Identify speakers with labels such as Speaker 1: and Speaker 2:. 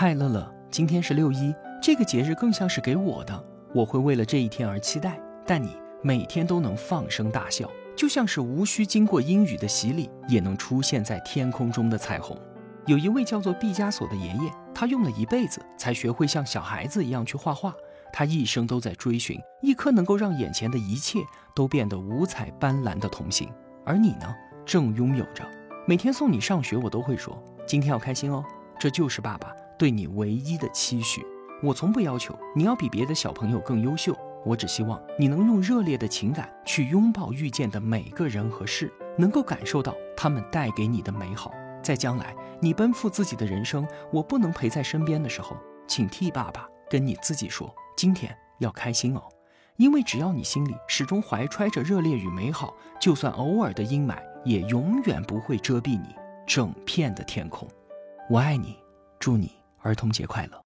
Speaker 1: 嗨，乐乐，今天是六一，这个节日更像是给我的，我会为了这一天而期待。但你每天都能放声大笑，就像是无需经过阴雨的洗礼，也能出现在天空中的彩虹。有一位叫做毕加索的爷爷，他用了一辈子才学会像小孩子一样去画画，他一生都在追寻一颗能够让眼前的一切都变得五彩斑斓的童心。而你呢，正拥有着。每天送你上学，我都会说今天要开心哦，这就是爸爸。对你唯一的期许，我从不要求你要比别的小朋友更优秀，我只希望你能用热烈的情感去拥抱遇见的每个人和事，能够感受到他们带给你的美好。在将来你奔赴自己的人生，我不能陪在身边的时候，请替爸爸跟你自己说，今天要开心哦，因为只要你心里始终怀揣着热烈与美好，就算偶尔的阴霾，也永远不会遮蔽你整片的天空。我爱你，祝你。儿童节快乐！